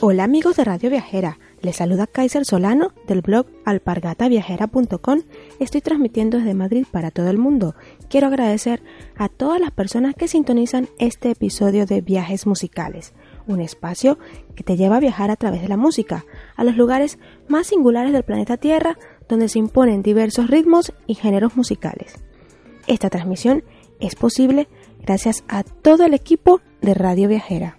Hola amigos de Radio Viajera, les saluda Kaiser Solano del blog alpargataviajera.com. Estoy transmitiendo desde Madrid para todo el mundo. Quiero agradecer a todas las personas que sintonizan este episodio de Viajes Musicales, un espacio que te lleva a viajar a través de la música, a los lugares más singulares del planeta Tierra, donde se imponen diversos ritmos y géneros musicales. Esta transmisión es posible gracias a todo el equipo de Radio Viajera.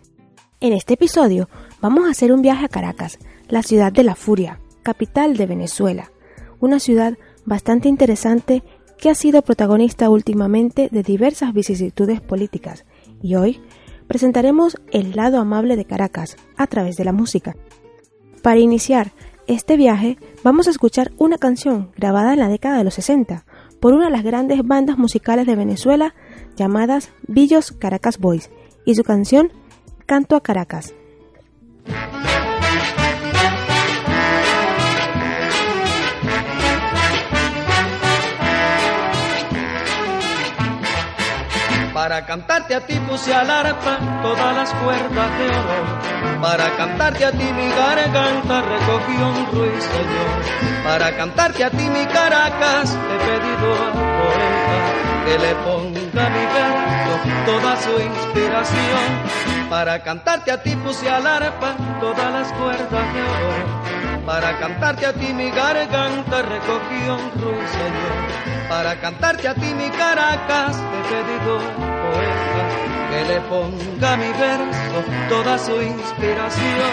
En este episodio vamos a hacer un viaje a Caracas, la ciudad de la furia, capital de Venezuela, una ciudad bastante interesante que ha sido protagonista últimamente de diversas vicisitudes políticas y hoy presentaremos el lado amable de Caracas a través de la música. Para iniciar este viaje vamos a escuchar una canción grabada en la década de los 60 por una de las grandes bandas musicales de Venezuela llamadas Villos Caracas Boys y su canción Canto a Caracas. Para cantarte a ti puse al arpa todas las cuerdas de oro. Para cantarte a ti mi garganta recogió un ruiseñor. Para cantarte a ti mi Caracas he pedido al poeta que le ponga mi verso toda su inspiración. Para cantarte a ti puse al arpa todas las cuerdas de oro. Para cantarte a ti mi garganta recogió un ruiseñor para cantarte a ti mi Caracas he pedido poeta que le ponga mi verso toda su inspiración.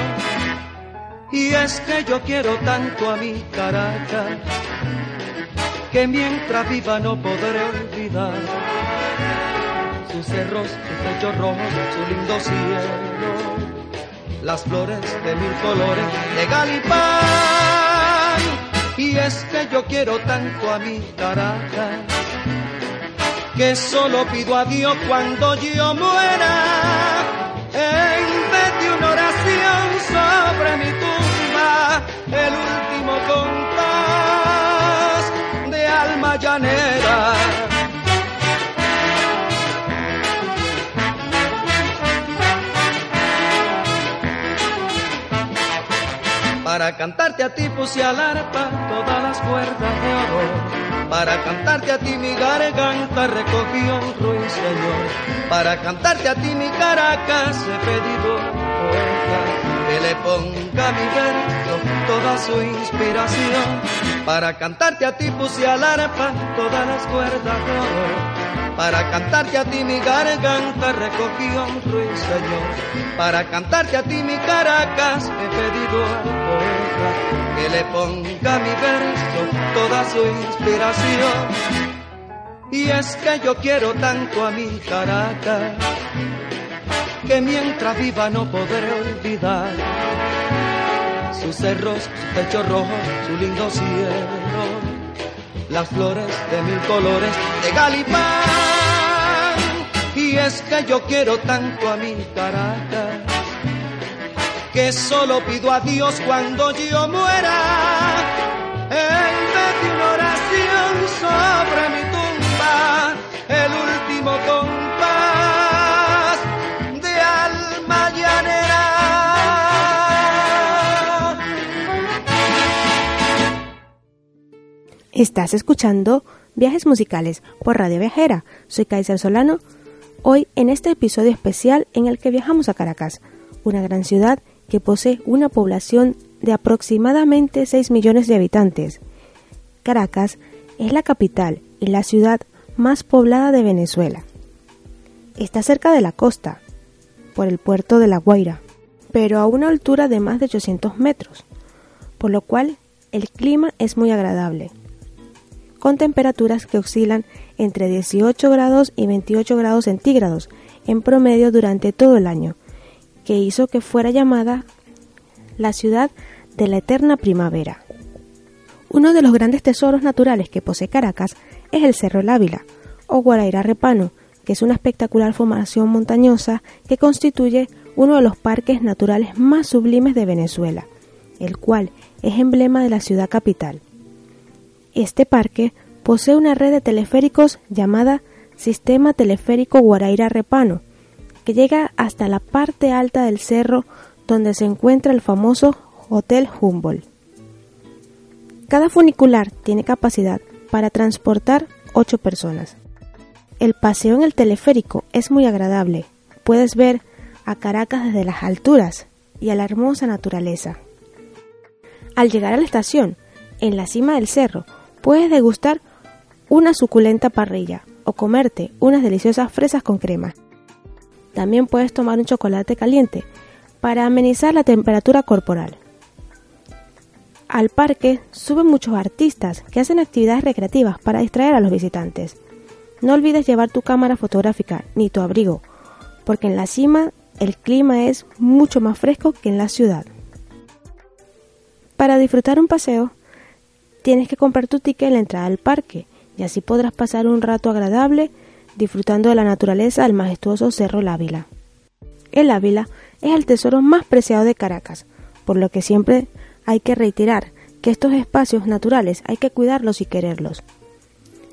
Y es que yo quiero tanto a mi Caracas que mientras viva no podré olvidar sus cerros, su techo rojo, su lindo cielo, las flores de mil colores de Galipán y es que yo quiero tanto a mi Caracas que solo pido a Dios cuando yo muera. En vez de una oración sobre mi tumba, el último compás de alma llanera. Para cantarte a ti puse al arpa todas las cuerdas de oro. Para cantarte a ti mi garganta recogió un ruiseñor. Para cantarte a ti mi Caracas he pedido poeta que le ponga mi verso toda su inspiración. Para cantarte a ti puse al arpa todas las cuerdas de oro para cantarte a ti mi garganta recogió un ruiseñor. Para cantarte a ti mi Caracas he pedido al poeta que le ponga mi verso toda su inspiración. Y es que yo quiero tanto a mi Caracas que mientras viva no podré olvidar sus cerros, su techo rojo, su lindo cielo las flores de mil colores de Galipán. Y es que yo quiero tanto a mi Caracas, que solo pido a Dios cuando yo muera, en vez de una oración sobre mi tumba, el último Estás escuchando Viajes Musicales por Radio Viajera. Soy Kaiser Solano. Hoy en este episodio especial en el que viajamos a Caracas, una gran ciudad que posee una población de aproximadamente 6 millones de habitantes. Caracas es la capital y la ciudad más poblada de Venezuela. Está cerca de la costa, por el puerto de La Guaira, pero a una altura de más de 800 metros, por lo cual el clima es muy agradable con temperaturas que oscilan entre 18 grados y 28 grados centígrados en promedio durante todo el año, que hizo que fuera llamada la ciudad de la eterna primavera. Uno de los grandes tesoros naturales que posee Caracas es el Cerro El Ávila, o Guaraira Repano, que es una espectacular formación montañosa que constituye uno de los parques naturales más sublimes de Venezuela, el cual es emblema de la ciudad capital. Este parque posee una red de teleféricos llamada Sistema Teleférico Guaraira Repano, que llega hasta la parte alta del cerro donde se encuentra el famoso Hotel Humboldt. Cada funicular tiene capacidad para transportar 8 personas. El paseo en el teleférico es muy agradable. Puedes ver a Caracas desde las alturas y a la hermosa naturaleza. Al llegar a la estación, en la cima del cerro, puedes degustar una suculenta parrilla o comerte unas deliciosas fresas con crema. También puedes tomar un chocolate caliente para amenizar la temperatura corporal. Al parque suben muchos artistas que hacen actividades recreativas para distraer a los visitantes. No olvides llevar tu cámara fotográfica ni tu abrigo, porque en la cima el clima es mucho más fresco que en la ciudad. Para disfrutar un paseo, tienes que comprar tu ticket en la entrada al parque y así podrás pasar un rato agradable disfrutando de la naturaleza del majestuoso Cerro El Ávila. El Ávila es el tesoro más preciado de Caracas, por lo que siempre hay que reiterar que estos espacios naturales hay que cuidarlos y quererlos.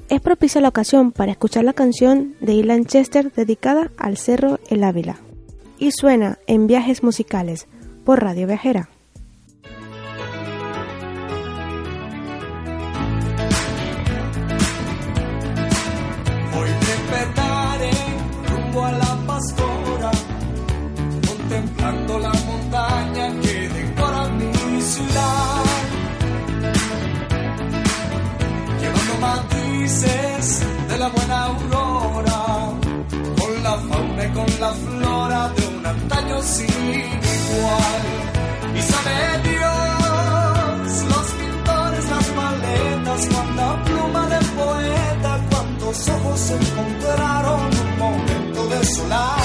Es propicia la ocasión para escuchar la canción de Ilan Chester dedicada al Cerro El Ávila y suena en viajes musicales por Radio Viajera. Matices de la buena aurora, con la fauna y con la flora de un antaño sin igual. Y sabe Dios, los pintores, las maletas, cuánta pluma de poeta, cuántos ojos encontraron un momento de solar.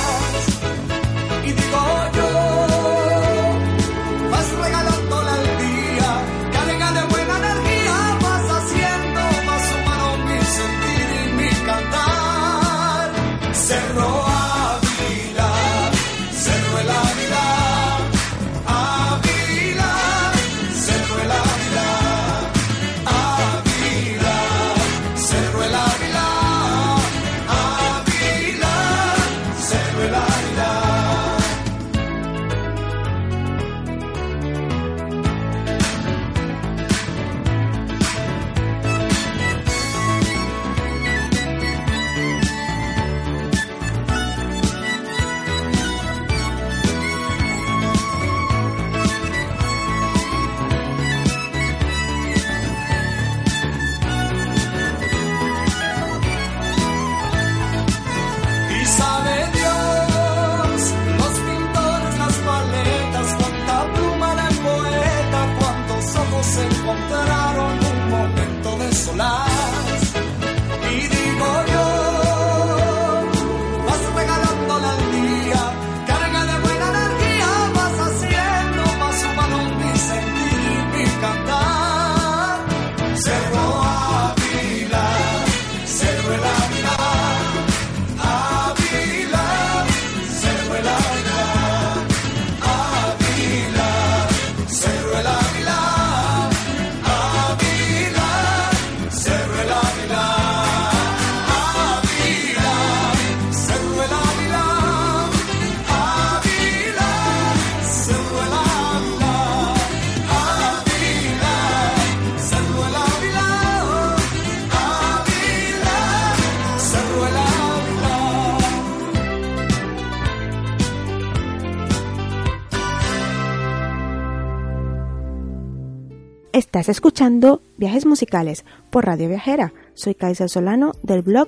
Estás escuchando Viajes Musicales por Radio Viajera. Soy Kaiser Solano del blog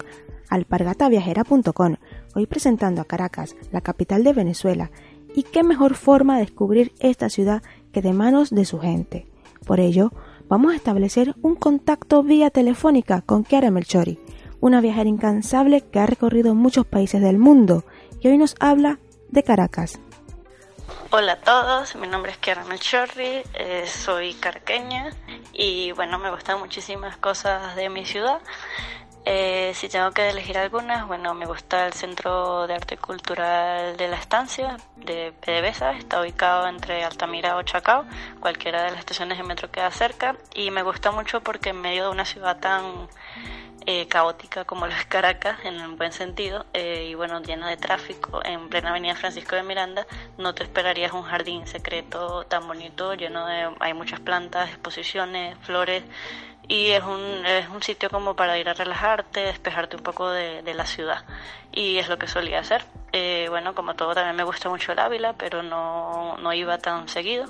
alpargataviajera.com. Hoy presentando a Caracas, la capital de Venezuela. Y qué mejor forma de descubrir esta ciudad que de manos de su gente. Por ello, vamos a establecer un contacto vía telefónica con Chiara Melchori, una viajera incansable que ha recorrido muchos países del mundo y hoy nos habla de Caracas. Hola a todos, mi nombre es Kiara Melchorri, eh, soy carqueña y bueno, me gustan muchísimas cosas de mi ciudad. Eh, si tengo que elegir algunas, bueno, me gusta el Centro de Arte Cultural de la Estancia de PDVSA, está ubicado entre Altamira o Chacao, cualquiera de las estaciones de metro queda cerca, y me gusta mucho porque en medio de una ciudad tan eh, caótica como las Caracas, en un buen sentido, eh, y bueno, llena de tráfico, en plena avenida Francisco de Miranda, no te esperarías un jardín secreto tan bonito, lleno de, hay muchas plantas, exposiciones, flores, y es un, es un sitio como para ir a relajarte, despejarte un poco de, de la ciudad, y es lo que solía hacer. Eh, bueno, como todo, también me gusta mucho el Ávila, pero no, no iba tan seguido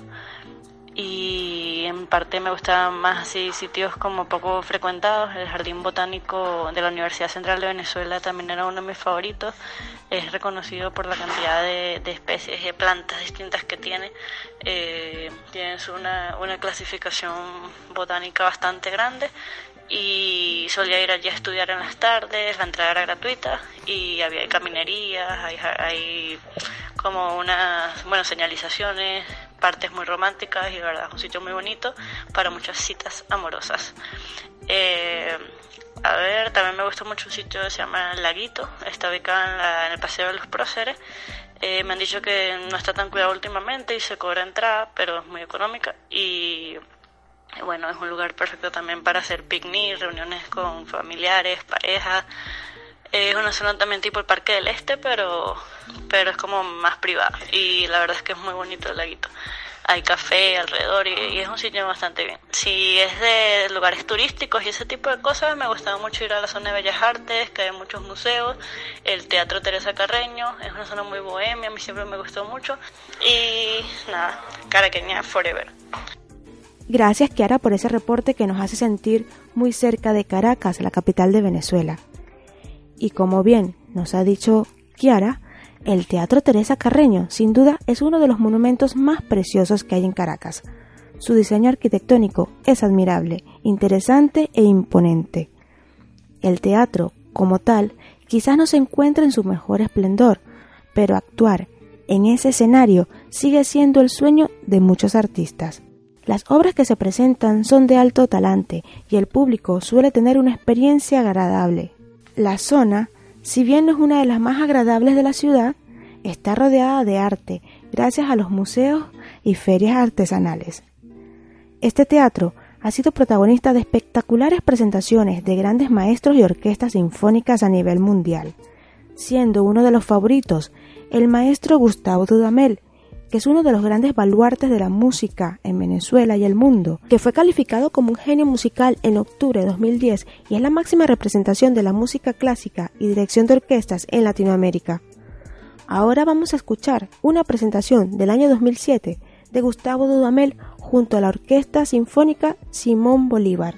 y en parte me gustaban más así sitios como poco frecuentados. El Jardín Botánico de la Universidad Central de Venezuela también era uno de mis favoritos. Es reconocido por la cantidad de, especies de plantas distintas que tiene. Eh, tienes una, una clasificación botánica bastante grande y solía ir allí a estudiar en las tardes, la entrada era gratuita y había caminerías, hay, hay como unas, bueno, señalizaciones, partes muy románticas y verdad es un sitio muy bonito para muchas citas amorosas. Eh, a ver, también me gusta mucho un sitio que se llama Laguito, está ubicado en, el Paseo de los Próceres. Eh, me han dicho que no está tan cuidado últimamente y se cobra entrada, pero es muy económica y bueno, es un lugar perfecto también para hacer picnic, reuniones con familiares, parejas. Es una zona también tipo el Parque del Este, pero, pero es como más privada. Y la verdad es que es muy bonito el laguito. Hay café alrededor y, es un sitio bastante bien. Si es de lugares turísticos y ese tipo de cosas, me gustaba mucho ir a la zona de Bellas Artes, que hay muchos museos. El Teatro Teresa Carreño es una zona muy bohemia, a mí siempre me gustó mucho. Y nada, Caraqueña Forever. Gracias, Kiara, por ese reporte que nos hace sentir muy cerca de Caracas, la capital de Venezuela. Y como bien nos ha dicho Kiara, el Teatro Teresa Carreño sin duda es uno de los monumentos más preciosos que hay en Caracas. Su diseño arquitectónico es admirable, interesante e imponente. El teatro, como tal, quizás no se encuentra en su mejor esplendor, pero actuar en ese escenario sigue siendo el sueño de muchos artistas. Las obras que se presentan son de alto talante y el público suele tener una experiencia agradable, la zona, si bien no es una de las más agradables de la ciudad, está rodeada de arte gracias a los museos y ferias artesanales. Este teatro ha sido protagonista de espectaculares presentaciones de grandes maestros y orquestas sinfónicas a nivel mundial, siendo uno de los favoritos el maestro Gustavo Dudamel, que es uno de los grandes baluartes de la música en Venezuela y el mundo, que fue calificado como un genio musical en octubre de 2010 y es la máxima representación de la música clásica y dirección de orquestas en Latinoamérica. Ahora vamos a escuchar una presentación del año 2007 de Gustavo Dudamel junto a la Orquesta Sinfónica Simón Bolívar.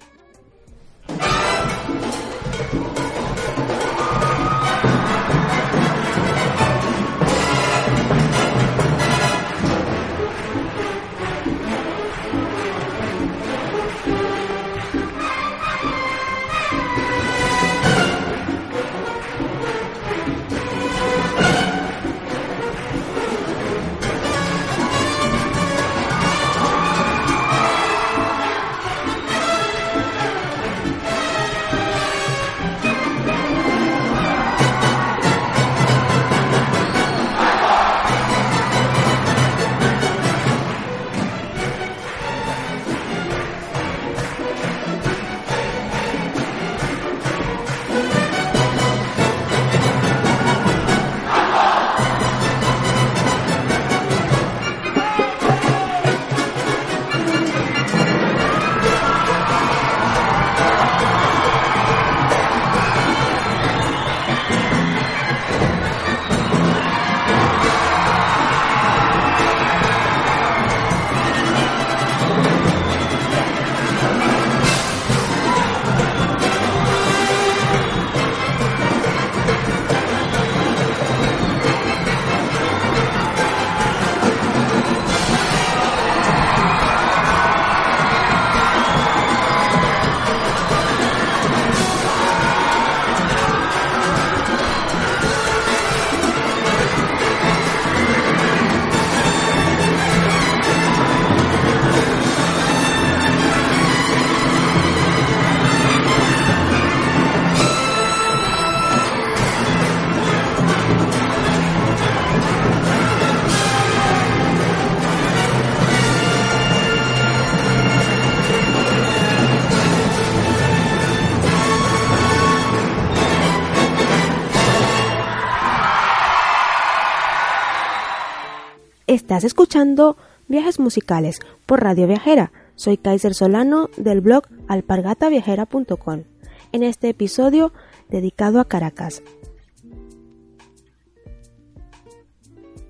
Estás escuchando Viajes Musicales por Radio Viajera. Soy Kaiser Solano del blog alpargataviajera.com. En este episodio dedicado a Caracas.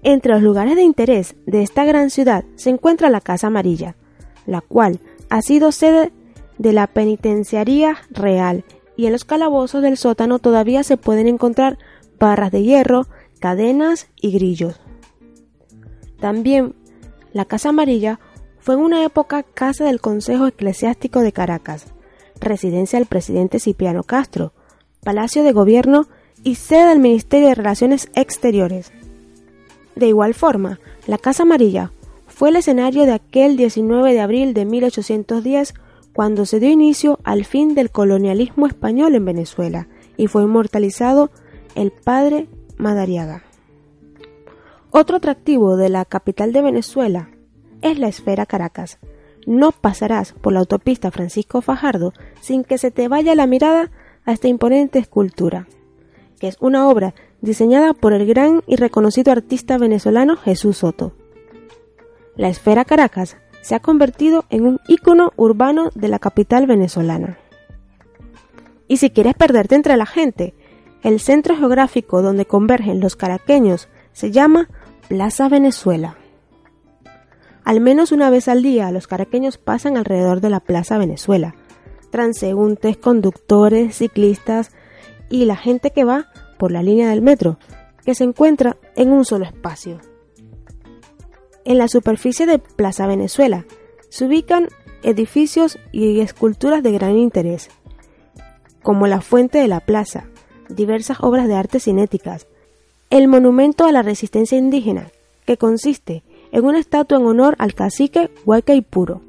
Entre los lugares de interés de esta gran ciudad se encuentra la Casa Amarilla, la cual ha sido sede de la Penitenciaría Real y en los calabozos del sótano todavía se pueden encontrar barras de hierro, cadenas y grillos. También la Casa Amarilla fue en una época casa del Consejo Eclesiástico de Caracas, residencia del presidente Cipriano Castro, palacio de gobierno y sede del Ministerio de Relaciones Exteriores. De igual forma, la Casa Amarilla fue el escenario de aquel 19 de abril de 1810 cuando se dio inicio al fin del colonialismo español en Venezuela y fue inmortalizado el padre Madariaga. Otro atractivo de la capital de Venezuela es la esfera Caracas. No pasarás por la autopista Francisco Fajardo sin que se te vaya la mirada a esta imponente escultura, que es una obra diseñada por el gran y reconocido artista venezolano Jesús Soto. La esfera Caracas se ha convertido en un ícono urbano de la capital venezolana. Y si quieres perderte entre la gente, el centro geográfico donde convergen los caraqueños se llama Plaza Venezuela. Al menos una vez al día los caraqueños pasan alrededor de la Plaza Venezuela. Transeúntes, conductores, ciclistas y la gente que va por la línea del metro, que se encuentra en un solo espacio. En la superficie de Plaza Venezuela se ubican edificios y esculturas de gran interés, como la Fuente de la Plaza, diversas obras de arte cinéticas, el monumento a la resistencia indígena, que consiste en una estatua en honor al cacique Puro.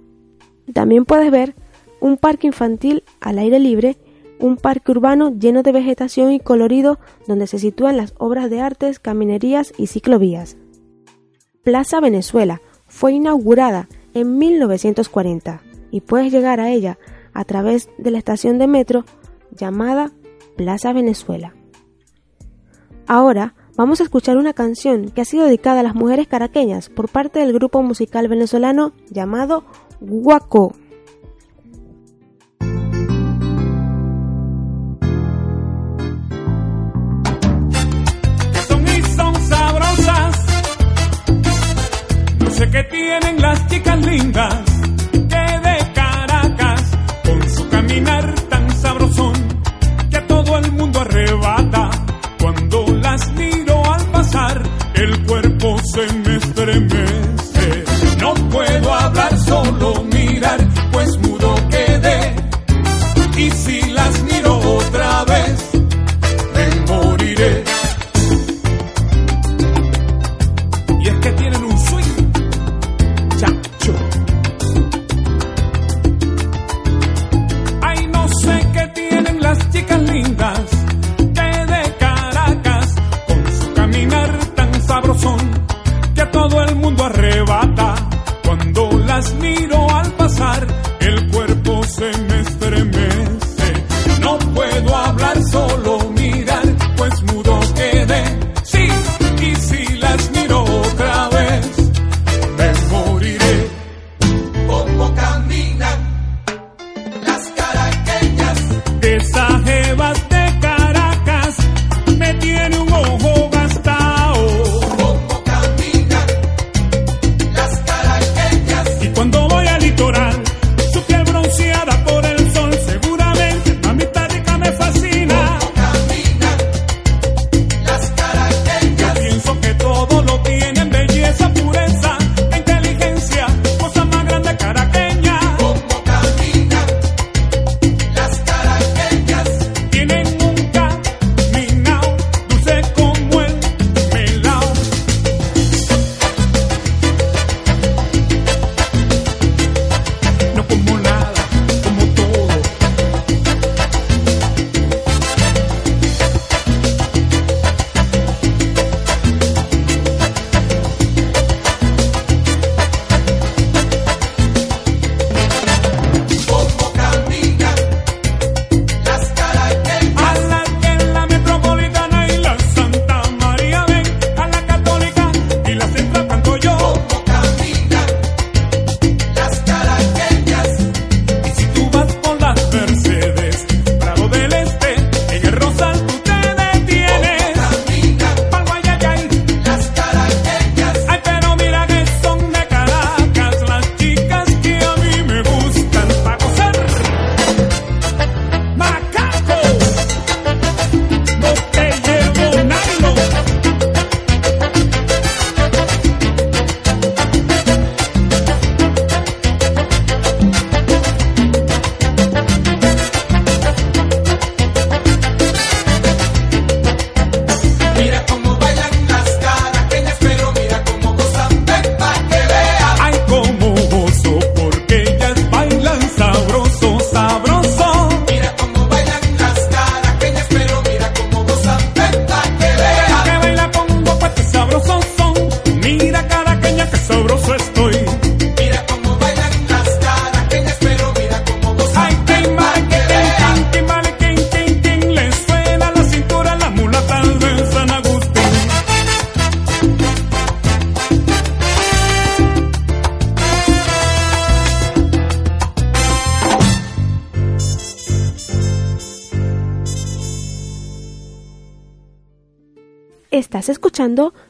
También puedes ver un parque infantil al aire libre, un parque urbano lleno de vegetación y colorido donde se sitúan las obras de artes, caminerías y ciclovías. Plaza Venezuela fue inaugurada en 1940 y puedes llegar a ella a través de la estación de metro llamada Plaza Venezuela. Ahora vamos a escuchar una canción que ha sido dedicada a las mujeres caraqueñas por parte del grupo musical venezolano llamado Guaco. Son y son sabrosas. No sé qué tienen las chicas lindas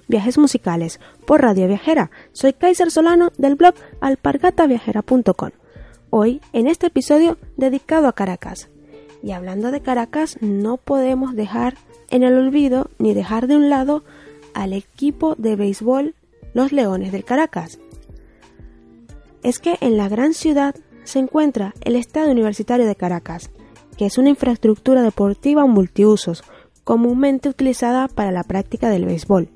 Viajes Musicales por Radio Viajera. Soy Kaiser Solano del blog alpargataviajera.com. Hoy en este episodio dedicado a Caracas. Y hablando de Caracas, no podemos dejar en el olvido ni dejar de un lado al equipo de béisbol Los Leones del Caracas. Es que en la gran ciudad se encuentra el Estadio Universitario de Caracas, que es una infraestructura deportiva multiusos comúnmente utilizada para la práctica del béisbol.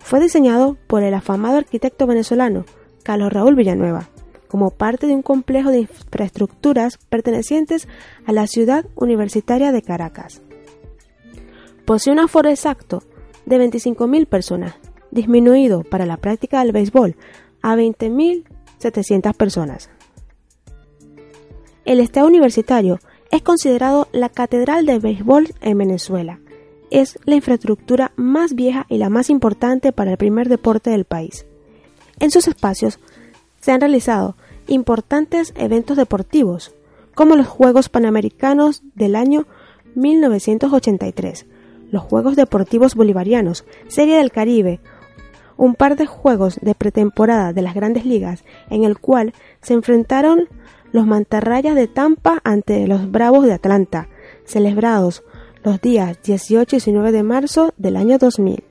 Fue diseñado por el afamado arquitecto venezolano Carlos Raúl Villanueva, como parte de un complejo de infraestructuras pertenecientes a la ciudad universitaria de Caracas. Posee un aforo exacto de 25.000 personas, disminuido para la práctica del béisbol a 20.700 personas. El Estado Universitario es considerado la catedral del béisbol en Venezuela. Es la infraestructura más vieja y la más importante para el primer deporte del país. En sus espacios se han realizado importantes eventos deportivos, como los Juegos Panamericanos del año 1983, los Juegos Deportivos Bolivarianos, Serie del Caribe, un par de juegos de pretemporada de las grandes ligas en el cual se enfrentaron los mantarrayas de Tampa ante los Bravos de Atlanta, celebrados los días 18 y 19 de marzo del año 2000.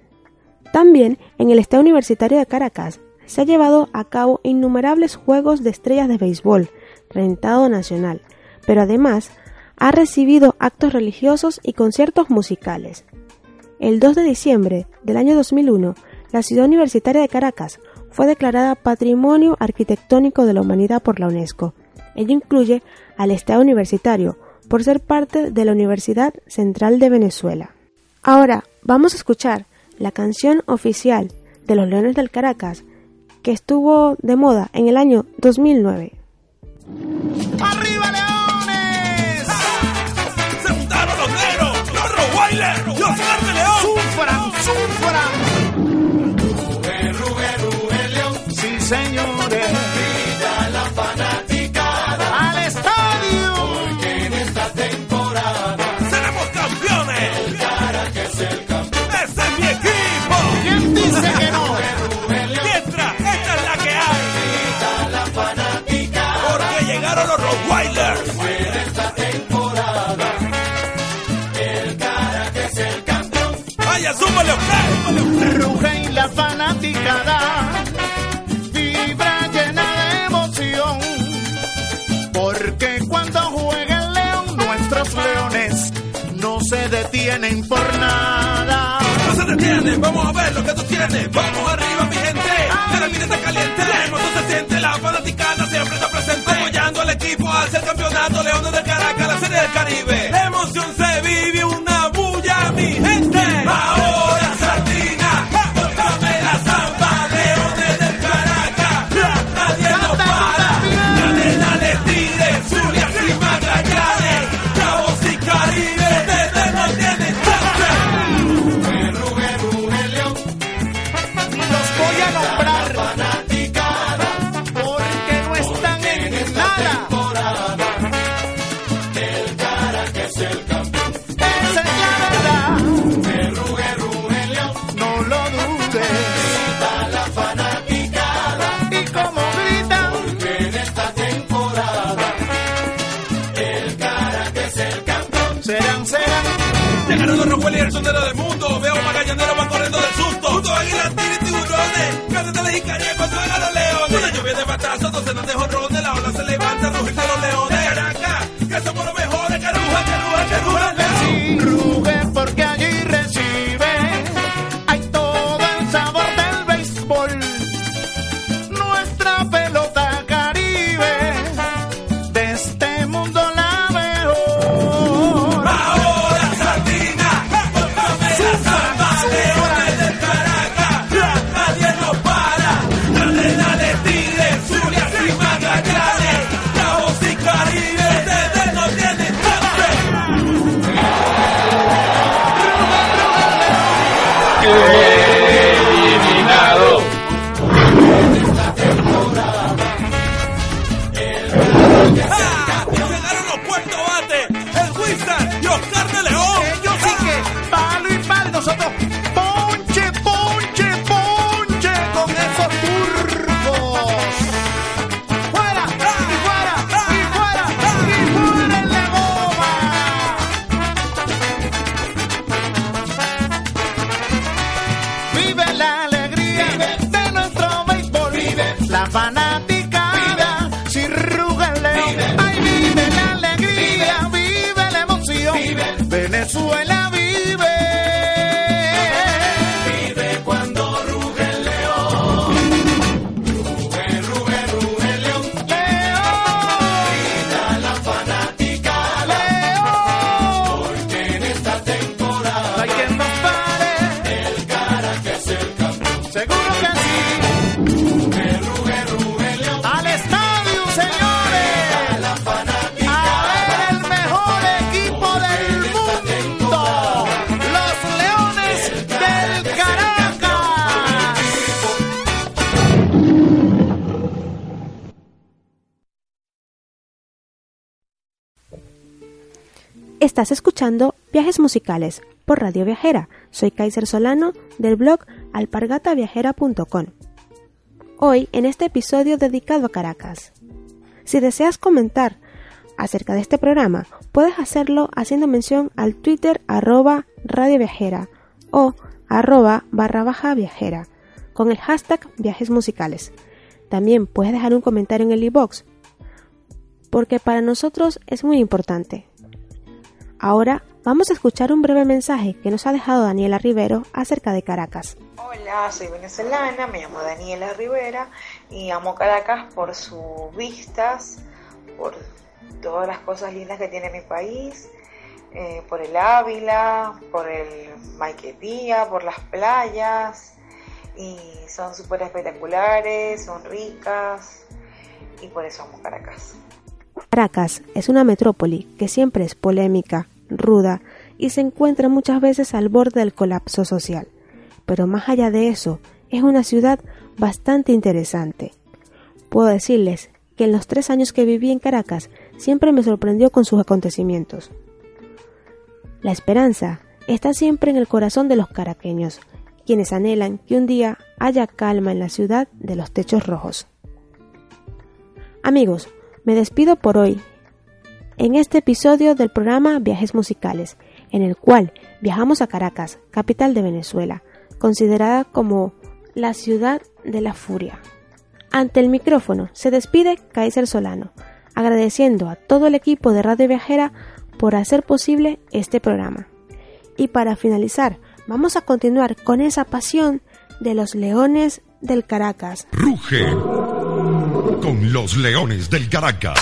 También en el Estado Universitario de Caracas se ha llevado a cabo innumerables juegos de estrellas de béisbol, rentado nacional, pero además ha recibido actos religiosos y conciertos musicales. El 2 de diciembre del año 2001, la ciudad universitaria de Caracas fue declarada Patrimonio Arquitectónico de la Humanidad por la UNESCO Ello incluye al Estado Universitario, por ser parte de la Universidad Central de Venezuela. Ahora vamos a escuchar la canción oficial de los Leones del Caracas, que estuvo de moda en el año 2009. ¡Arriba Leones! ¡Se juntaron los negros! ¡Los Rottweiler! ¡Los de León! ¡Sufran, sufran! Ruge, ruge, León. Sí, señores. Ruge y la fanaticada. Vibra llena de emoción. Porque cuando juega el león, nuestros leones no se detienen por nada. No se detienen, vamos a ver lo que tú tienes. Vamos arriba, mi gente. Que la vida está caliente. La se siente, la fanaticada siempre está presente. Apoyando al equipo hacia el campeonato. Leones del Caracas, la serie del Caribe. Serán, serán. Llegaron los Rockwell son de lo del mundo. Veo magallanero van corriendo del susto. Junto a águilas, tigres y tiburones. Cántate y jicaría cuando vengan los leones. Una lluvia de batazos, docenas de jonrones. Estás escuchando Viajes Musicales por Radio Viajera. Soy Kaiser Solano del blog alpargataviajera.com. Hoy en este episodio dedicado a Caracas. Si deseas comentar acerca de este programa, puedes hacerlo haciendo mención al Twitter arroba Radio Viajera o arroba barra baja viajera con el hashtag viajes musicales. También puedes dejar un comentario en el e-box porque para nosotros es muy importante. Ahora vamos a escuchar un breve mensaje que nos ha dejado Daniela Rivero acerca de Caracas. Hola, soy venezolana, me llamo Daniela Rivera y amo Caracas por sus vistas, por todas las cosas lindas que tiene mi país, eh, por el Ávila, por el Maiquetía, por las playas y son súper espectaculares, son ricas y por eso amo Caracas. Caracas es una metrópoli que siempre es polémica, ruda y se encuentra muchas veces al borde del colapso social. Pero más allá de eso, es una ciudad bastante interesante. Puedo decirles que en los tres años que viví en Caracas siempre me sorprendió con sus acontecimientos. La esperanza está siempre en el corazón de los caraqueños, quienes anhelan que un día haya calma en la ciudad de los techos rojos. Amigos, me despido por hoy en este episodio del programa Viajes Musicales, en el cual viajamos a Caracas, capital de Venezuela, considerada como la ciudad de la furia. Ante el micrófono se despide Kaiser Solano, agradeciendo a todo el equipo de Radio Viajera por hacer posible este programa. Y para finalizar, vamos a continuar con esa pasión de los leones del Caracas. Ruge con los Leones del Caracas.